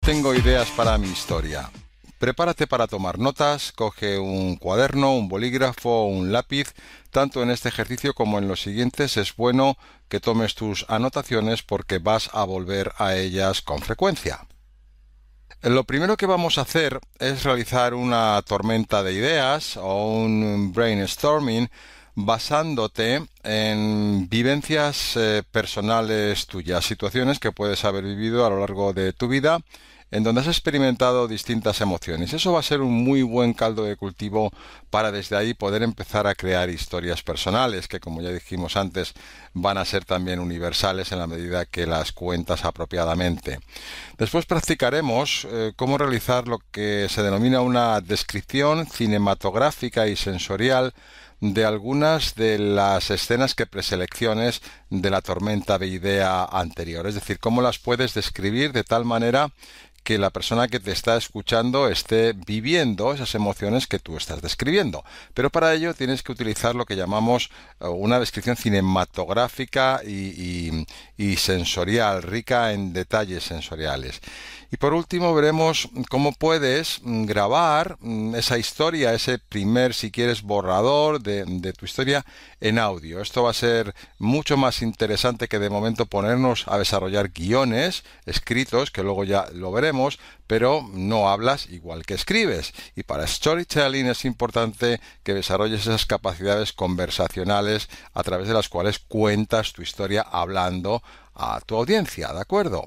Tengo ideas para mi historia. Prepárate para tomar notas, coge un cuaderno, un bolígrafo un lápiz. Tanto en este ejercicio como en los siguientes es bueno que tomes tus anotaciones porque vas a volver a ellas con frecuencia. Lo primero que vamos a hacer es realizar una tormenta de ideas o un brainstorming basándote en vivencias eh, personales tuyas, situaciones que puedes haber vivido a lo largo de tu vida en donde has experimentado distintas emociones. Eso va a ser un muy buen caldo de cultivo para desde ahí poder empezar a crear historias personales que, como ya dijimos antes, van a ser también universales en la medida que las cuentas apropiadamente. Después practicaremos eh, cómo realizar lo que se denomina una descripción cinematográfica y sensorial de algunas de las escenas que preselecciones de la tormenta de idea anterior, es decir, cómo las puedes describir de tal manera que la persona que te está escuchando esté viviendo esas emociones que tú estás describiendo. Pero para ello tienes que utilizar lo que llamamos eh, una descripción cinematográfica y, sensorial, rica en detalles sensoriales. Y por último veremos cómo puedes mm, grabar mm, esa historia, ese primer, si quieres, borrador tu historia en audio. Esto va a ser mucho más interesante que de momento ponernos a desarrollar guiones escritos, que luego ya lo veremos, pero no hablas igual que escribes. Y para storytelling es importante que desarrolles esas capacidades conversacionales a través de las cuales cuentas tu historia hablando a tu audiencia, ¿de acuerdo?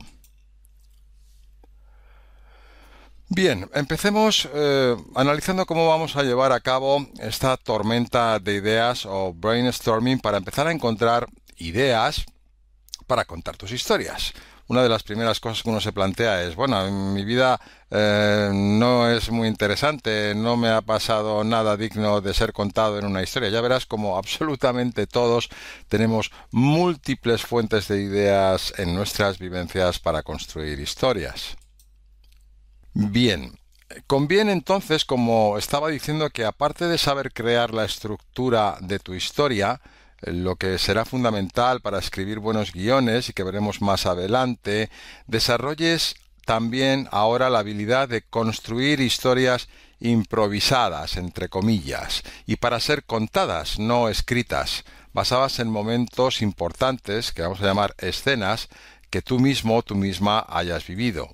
Bien, empecemos eh, analizando cómo vamos a llevar a cabo esta tormenta de ideas o brainstorming para empezar a encontrar ideas para contar tus historias. Una de las primeras cosas que uno se plantea es, bueno, en mi vida eh, no es muy interesante, no me ha pasado nada digno de ser contado en una historia. Ya verás como absolutamente todos tenemos múltiples fuentes de ideas en nuestras vivencias para construir historias. Bien, conviene entonces, como estaba diciendo, que aparte de saber crear la estructura de tu historia, lo que será fundamental para escribir buenos guiones y que veremos más adelante, desarrolles también ahora la habilidad de construir historias improvisadas, entre comillas, y para ser contadas, no escritas, basadas en momentos importantes, que vamos a llamar escenas, que tú mismo o tú misma hayas vivido.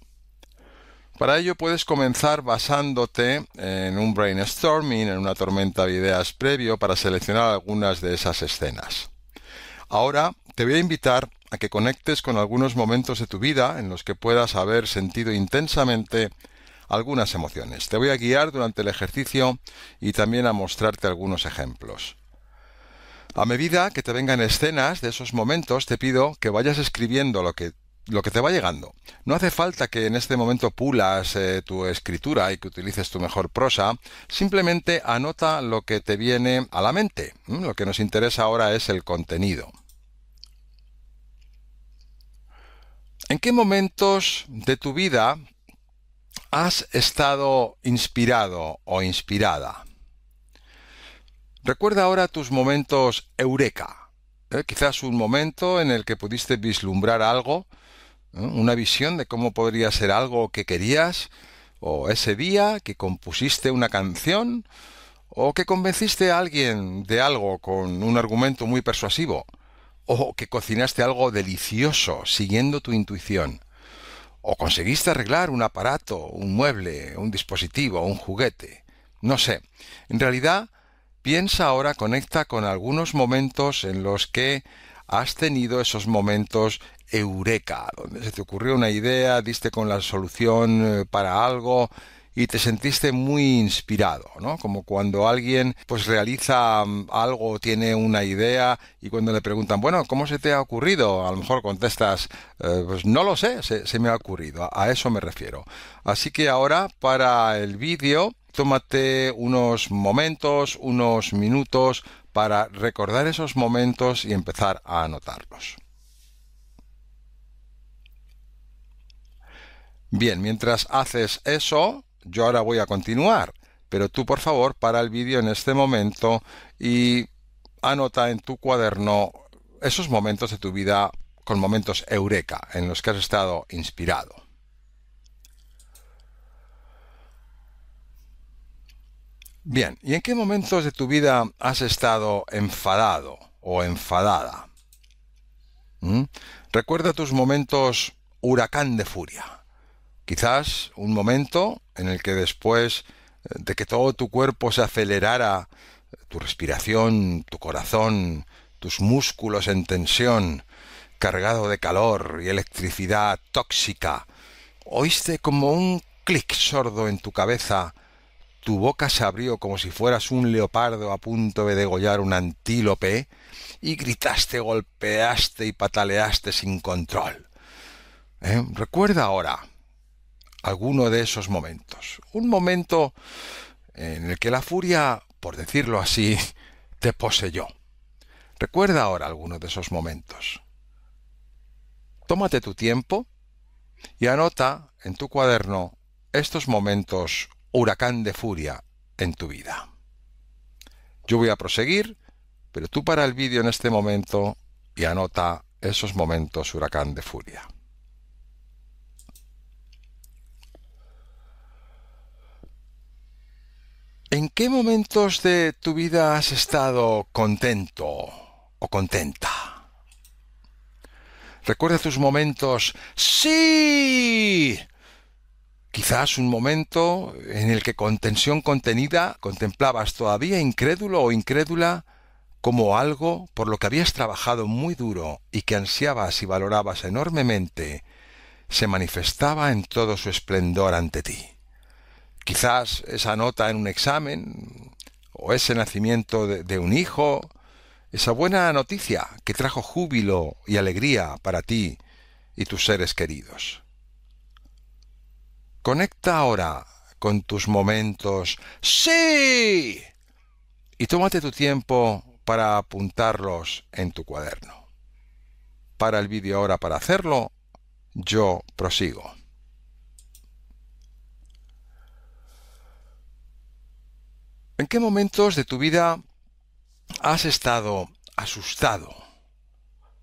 Para ello puedes comenzar basándote en un brainstorming, en una tormenta de ideas previo para seleccionar algunas de esas escenas. Ahora te voy a invitar a que conectes con algunos momentos de tu vida en los que puedas haber sentido intensamente algunas emociones. Te voy a guiar durante el ejercicio y también a mostrarte algunos ejemplos. A medida que te vengan escenas de esos momentos, te pido que vayas escribiendo lo que lo que te va llegando. No hace falta que en este momento pulas eh, tu escritura y que utilices tu mejor prosa, simplemente anota lo que te viene a la mente. Lo que nos interesa ahora es el contenido. ¿En qué momentos de tu vida has estado inspirado o inspirada? Recuerda ahora tus momentos eureka. ¿Eh? Quizás un momento en el que pudiste vislumbrar algo una visión de cómo podría ser algo que querías, o ese día que compusiste una canción, o que convenciste a alguien de algo con un argumento muy persuasivo, o que cocinaste algo delicioso siguiendo tu intuición, o conseguiste arreglar un aparato, un mueble, un dispositivo, un juguete. No sé. En realidad, piensa ahora, conecta con algunos momentos en los que has tenido esos momentos eureka, donde se te ocurrió una idea, diste con la solución eh, para algo y te sentiste muy inspirado, ¿no? Como cuando alguien pues realiza mm, algo, tiene una idea y cuando le preguntan, bueno, ¿cómo se te ha ocurrido? A lo mejor contestas, eh, pues no lo sé, se, se me ha ocurrido, a eso me refiero. Así que ahora para el vídeo, tómate unos momentos, unos minutos para recordar esos momentos y empezar a anotarlos. Bien, mientras haces eso, yo ahora voy a continuar, pero tú por favor para el vídeo en este momento y anota en tu cuaderno esos momentos de tu vida con momentos eureka en los que has estado inspirado. Bien, ¿y en qué momentos de tu vida has estado enfadado o enfadada? ¿Mm? Recuerda tus momentos huracán de furia. Quizás un momento en el que después de que todo tu cuerpo se acelerara, tu respiración, tu corazón, tus músculos en tensión, cargado de calor y electricidad tóxica, oíste como un clic sordo en tu cabeza tu boca se abrió como si fueras un leopardo a punto de degollar un antílope y gritaste, golpeaste y pataleaste sin control. ¿Eh? Recuerda ahora alguno de esos momentos. Un momento en el que la furia, por decirlo así, te poseyó. Recuerda ahora alguno de esos momentos. Tómate tu tiempo y anota en tu cuaderno estos momentos huracán de furia en tu vida. Yo voy a proseguir, pero tú para el vídeo en este momento y anota esos momentos huracán de furia. ¿En qué momentos de tu vida has estado contento o contenta? Recuerda tus momentos. ¡Sí! Quizás un momento en el que con tensión contenida contemplabas todavía incrédulo o incrédula como algo por lo que habías trabajado muy duro y que ansiabas y valorabas enormemente se manifestaba en todo su esplendor ante ti. Quizás esa nota en un examen, o ese nacimiento de, de, un hijo, esa buena noticia que trajo júbilo y alegría para ti y tus seres queridos. Conecta ahora con tus momentos. ¡Sí! Y tómate tu tiempo para apuntarlos en tu cuaderno. Para el vídeo ahora para hacerlo, yo prosigo. ¿En qué momentos de tu vida has estado asustado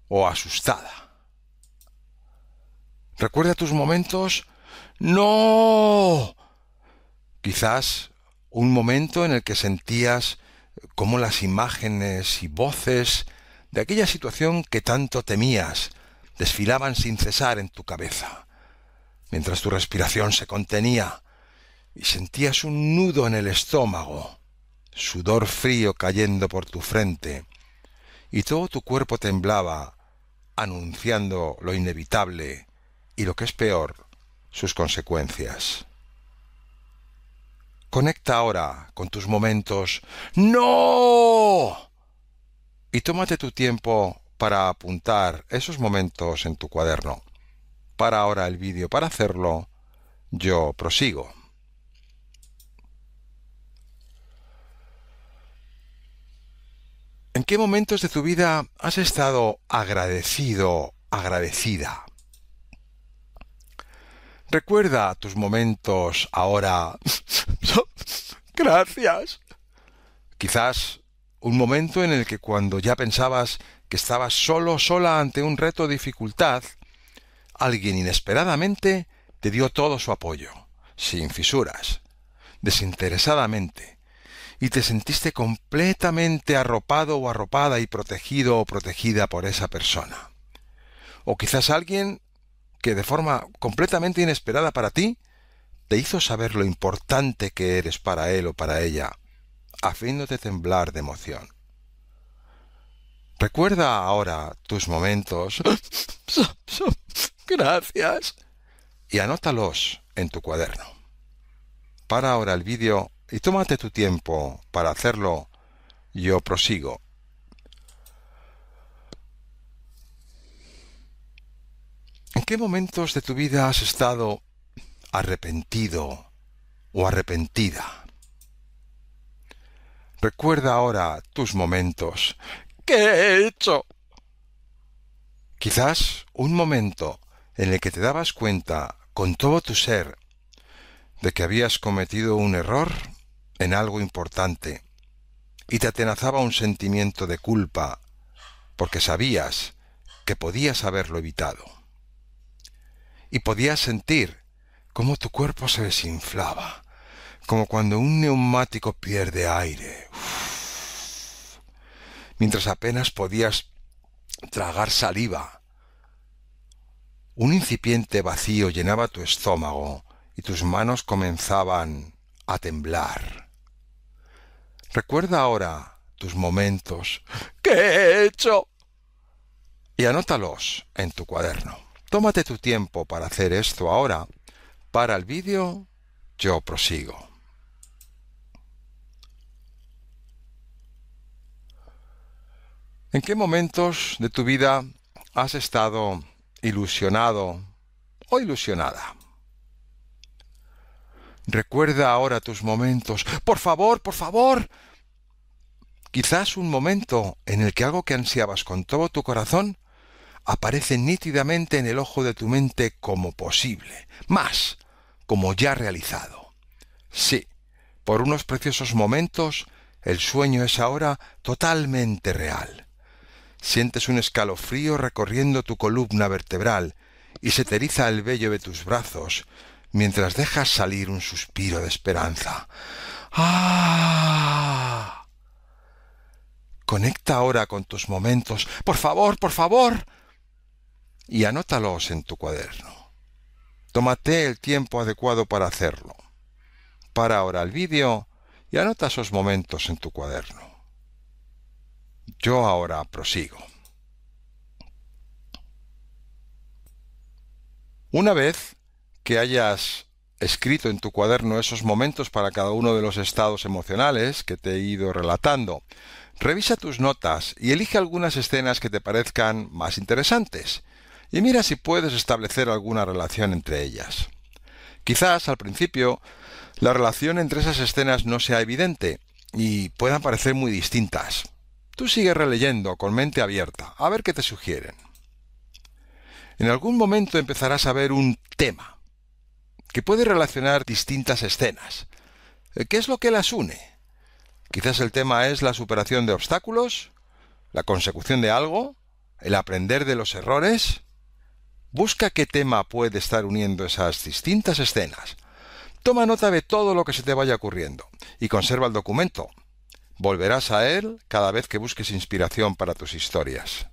o asustada? Recuerda tus momentos no. Quizás un momento en el que sentías cómo las imágenes y voces de aquella situación que tanto temías desfilaban sin cesar en tu cabeza, mientras tu respiración se contenía y sentías un nudo en el estómago, sudor frío cayendo por tu frente, y todo tu cuerpo temblaba, anunciando lo inevitable y lo que es peor, sus consecuencias. Conecta ahora con tus momentos. ¡No! Y tómate tu tiempo para apuntar esos momentos en tu cuaderno. Para ahora el vídeo. Para hacerlo, yo prosigo. ¿En qué momentos de tu vida has estado agradecido, agradecida? Recuerda tus momentos ahora. Gracias. Quizás un momento en el que cuando ya pensabas que estabas solo, sola ante un reto o dificultad, alguien inesperadamente te dio todo su apoyo, sin fisuras, desinteresadamente, y te sentiste completamente arropado o arropada y protegido o protegida por esa persona. O quizás alguien que de forma completamente inesperada para ti, te hizo saber lo importante que eres para él o para ella, haciéndote temblar de emoción. Recuerda ahora tus momentos. Gracias. Y anótalos en tu cuaderno. Para ahora el vídeo y tómate tu tiempo para hacerlo. Yo prosigo. ¿En qué momentos de tu vida has estado arrepentido o arrepentida? Recuerda ahora tus momentos. ¿Qué he hecho? Quizás un momento en el que te dabas cuenta con todo tu ser de que habías cometido un error en algo importante y te atenazaba un sentimiento de culpa porque sabías que podías haberlo evitado y podías sentir cómo tu cuerpo se desinflaba, como cuando un neumático pierde aire, mientras apenas podías tragar saliva. Un incipiente vacío llenaba tu estómago y tus manos comenzaban a temblar. Recuerda ahora tus momentos. ¿Qué he hecho? Y anótalos en tu cuaderno. Tómate tu tiempo para hacer esto ahora. Para el vídeo, yo prosigo. ¿En qué momentos de tu vida has estado ilusionado o ilusionada? Recuerda ahora tus momentos. Por favor, por favor. Quizás un momento en el que algo que ansiabas con todo tu corazón aparece nítidamente en el ojo de tu mente como posible, más, como ya realizado. Sí, por unos preciosos momentos, el sueño es ahora totalmente real. Sientes un escalofrío recorriendo tu columna vertebral y se te el vello de tus brazos mientras dejas salir un suspiro de esperanza. ¡Ah! Conecta ahora con tus momentos. Por favor, por favor. Y anótalos en tu cuaderno. Tómate el tiempo adecuado para hacerlo. Para ahora el vídeo y anota esos momentos en tu cuaderno. Yo ahora prosigo. Una vez que hayas escrito en tu cuaderno esos momentos para cada uno de los estados emocionales que te he ido relatando, revisa tus notas y elige algunas escenas que te parezcan más interesantes y mira si puedes establecer alguna relación entre ellas. Quizás al principio la relación entre esas escenas no sea evidente y puedan parecer muy distintas. Tú sigues releyendo con mente abierta, a ver qué te sugieren. En algún momento empezarás a ver un tema que puede relacionar distintas escenas. ¿Qué es lo que las une? Quizás el tema es la superación de obstáculos, la consecución de algo, el aprender de los errores. Busca qué tema puede estar uniendo esas distintas escenas. Toma nota de todo lo que se te vaya ocurriendo y conserva el documento. Volverás a él cada vez que busques inspiración para tus historias.